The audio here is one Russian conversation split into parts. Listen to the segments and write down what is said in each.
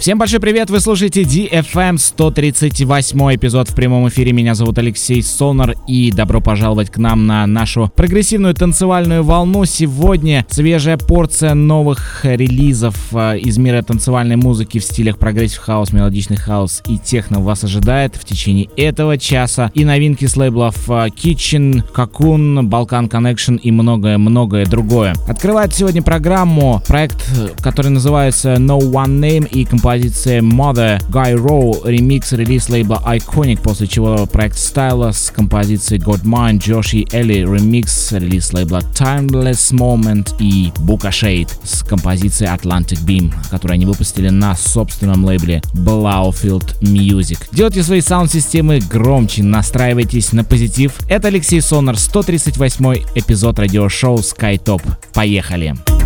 Всем большой привет, вы слушаете DFM 138 эпизод в прямом эфире. Меня зовут Алексей Сонар и добро пожаловать к нам на нашу прогрессивную танцевальную волну. Сегодня свежая порция новых релизов э, из мира танцевальной музыки в стилях progressive house, мелодичный хаус и техно вас ожидает в течение этого часа. И новинки с лейблов э, Kitchen, Cocoon, Balkan Connection и многое-многое другое. Открывает сегодня программу проект, который называется No One Name и композиция композиция Mother Guy Rowe, ремикс релиз лейбла Iconic, после чего проект Styla с композицией God Mind, Josh и Элли, ремикс релиз лейбла Timeless Moment и Buka Shade с композицией Atlantic Beam, которую они выпустили на собственном лейбле Blaufield Music. Делайте свои саунд-системы громче, настраивайтесь на позитив. Это Алексей Сонар, 138 эпизод радиошоу SkyTop. Поехали! Поехали!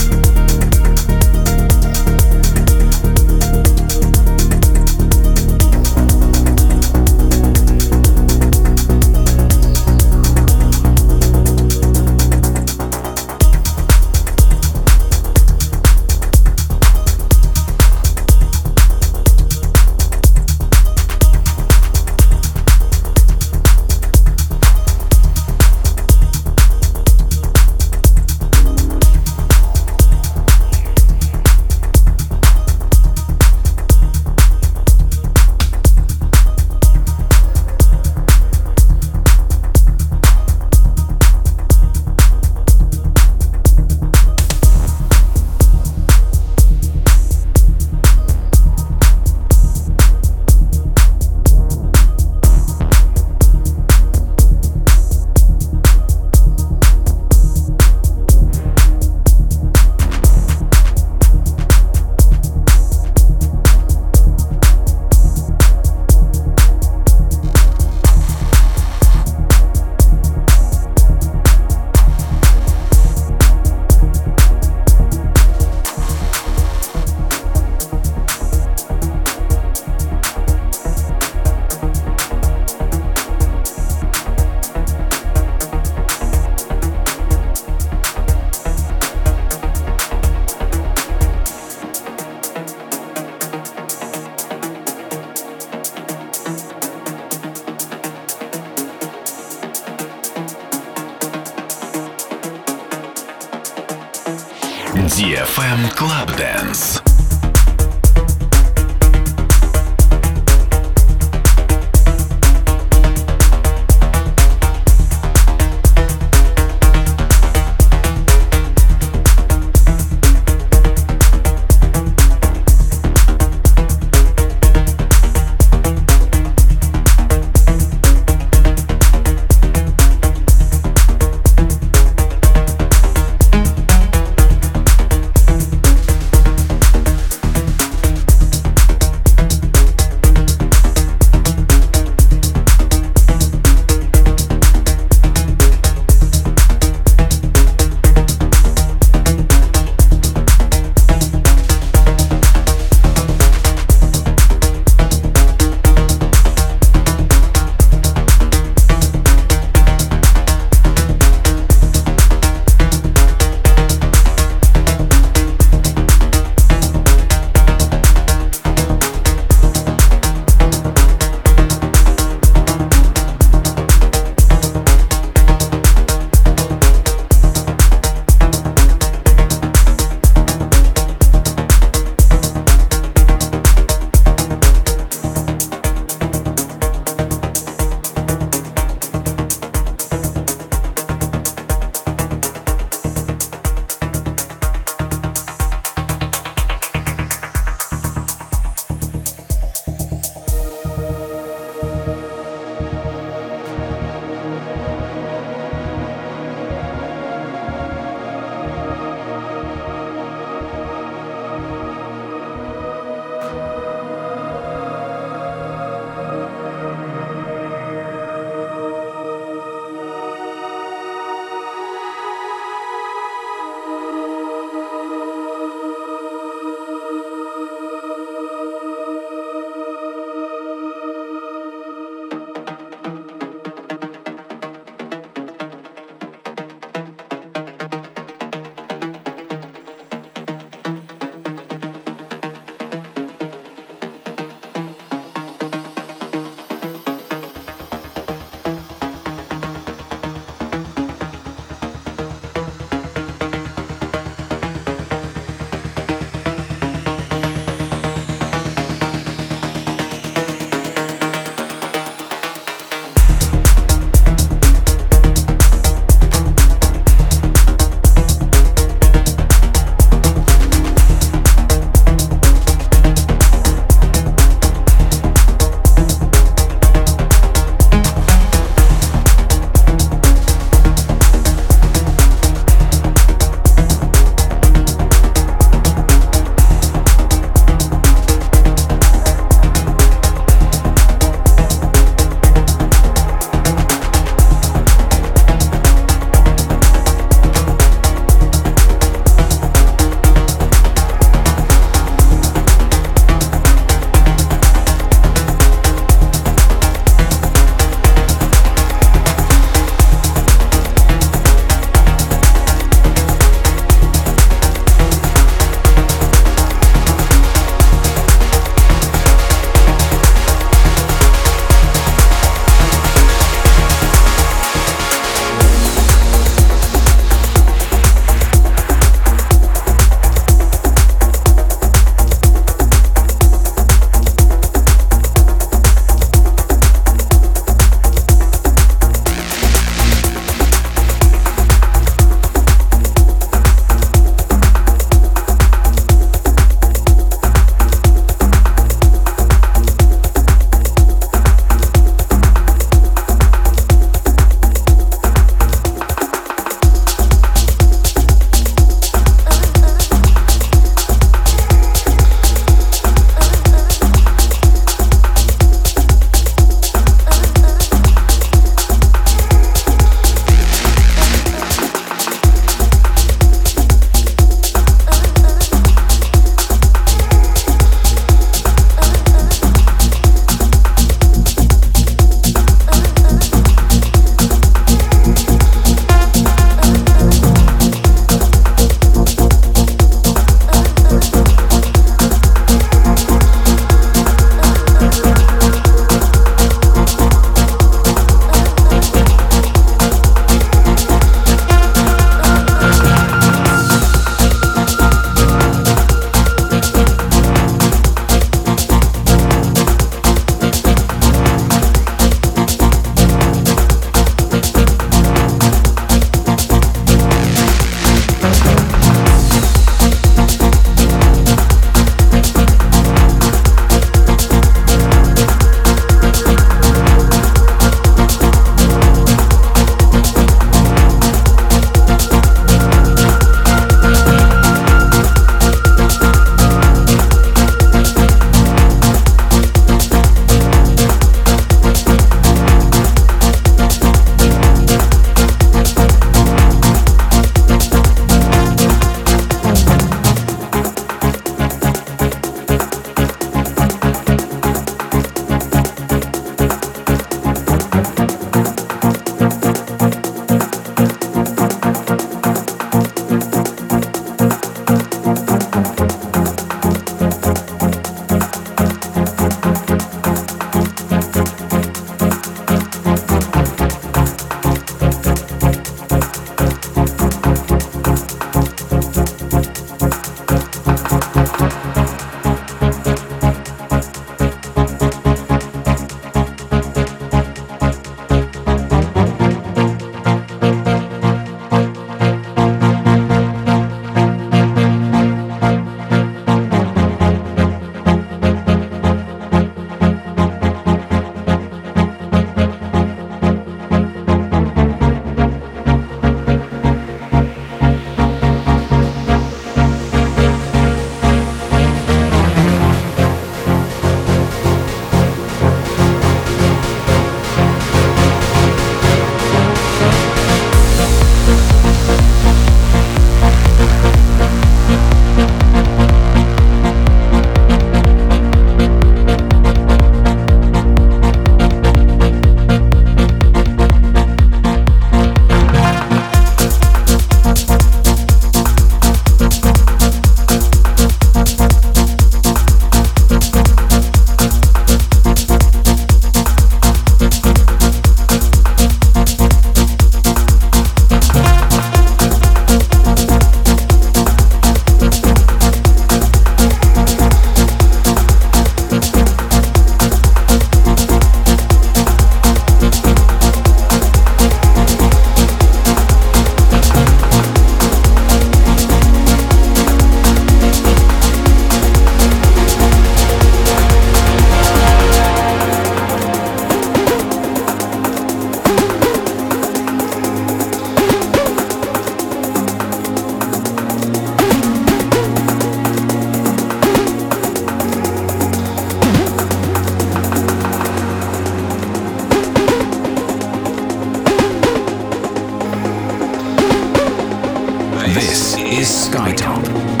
This is Skytop.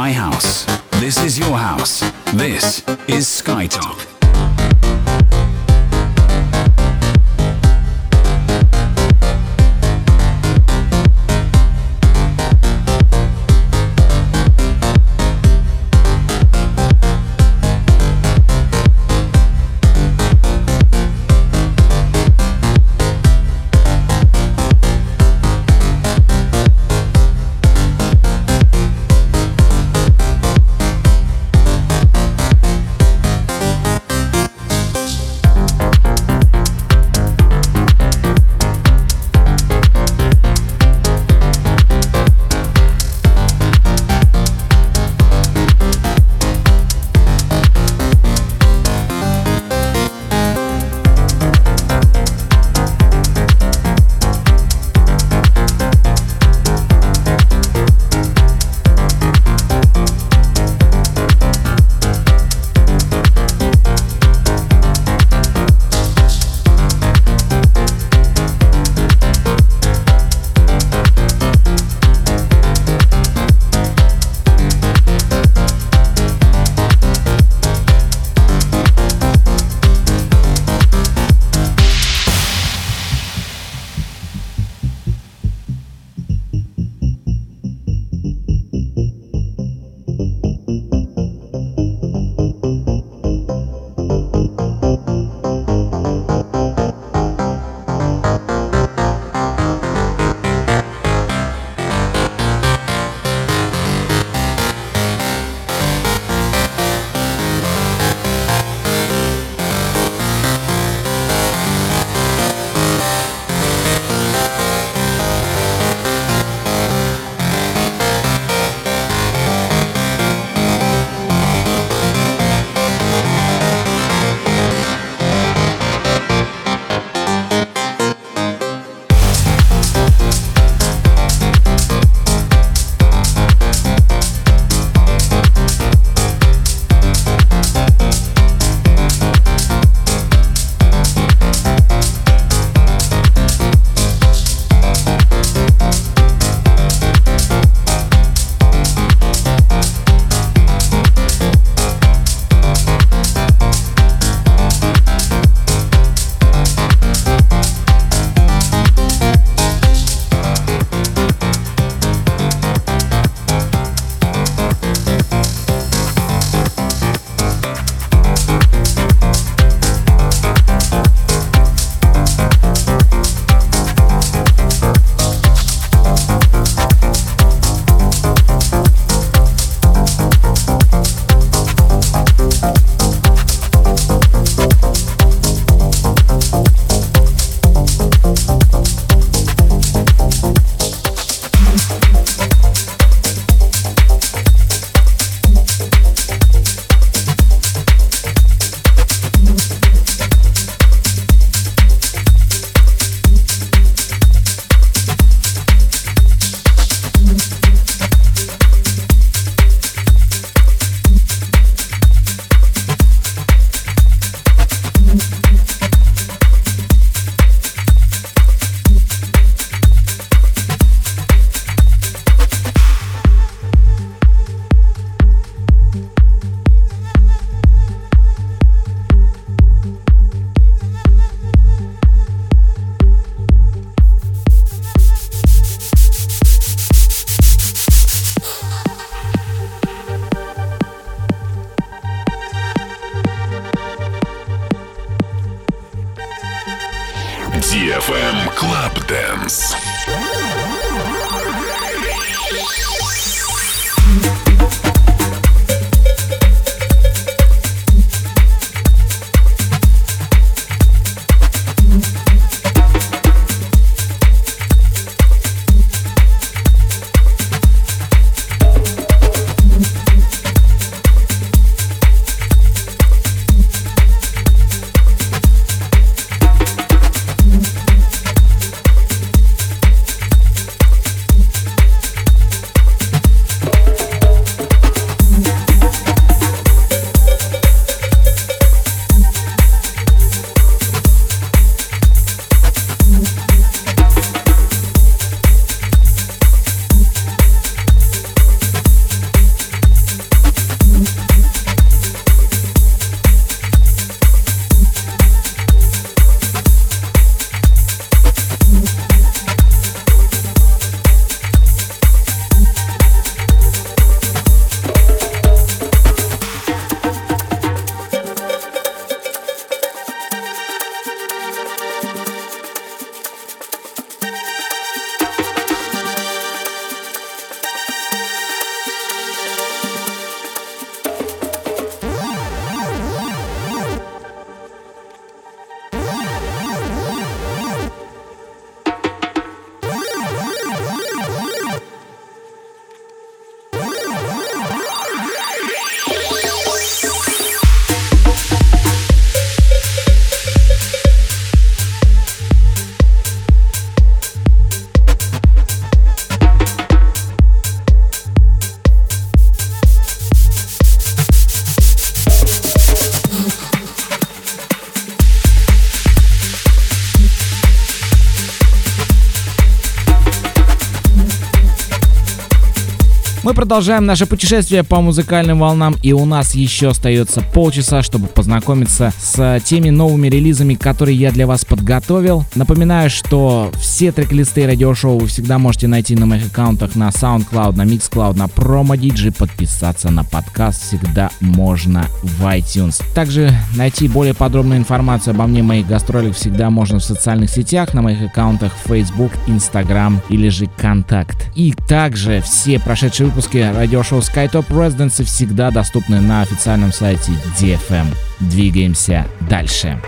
My house. This is your house. This is Skytop. Продолжаем наше путешествие по музыкальным волнам, и у нас еще остается полчаса, чтобы познакомиться с теми новыми релизами, которые я для вас подготовил. Напоминаю, что все трек-листы радиошоу вы всегда можете найти на моих аккаунтах на SoundCloud, на MixCloud, на PromoDigi. Подписаться на подкаст всегда можно в iTunes. Также найти более подробную информацию обо мне, моих гастролях всегда можно в социальных сетях, на моих аккаунтах Facebook, Instagram или же Контакт. И также все прошедшие выпуски радиошоу SkyTop Residency всегда доступны на официальном сайте DFM. Двигаемся дальше.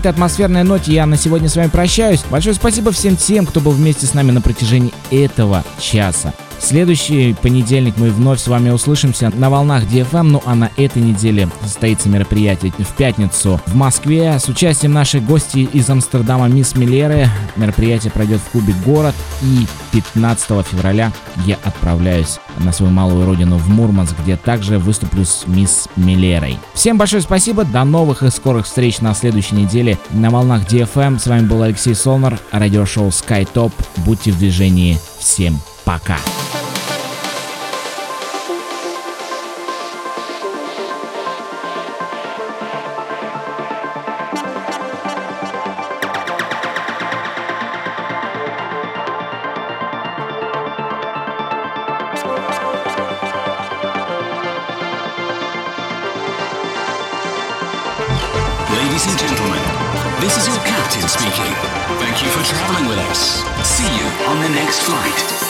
Этой атмосферной ноте я на сегодня с вами прощаюсь. Большое спасибо всем тем, кто был вместе с нами на протяжении этого часа. Следующий понедельник мы вновь с вами услышимся на волнах DFM, ну а на этой неделе состоится мероприятие в пятницу в Москве с участием нашей гости из Амстердама Мисс Миллеры. Мероприятие пройдет в клубе «Город» и 15 февраля я отправляюсь на свою малую родину в Мурманск, где также выступлю с Мисс Миллерой. Всем большое спасибо, до новых и скорых встреч на следующей неделе на волнах DFM. С вами был Алексей Солнер, радиошоу SkyTop. Будьте в движении. Всем пока. Ladies this is your captain speaking. Thank you for traveling with us. See you on the next flight.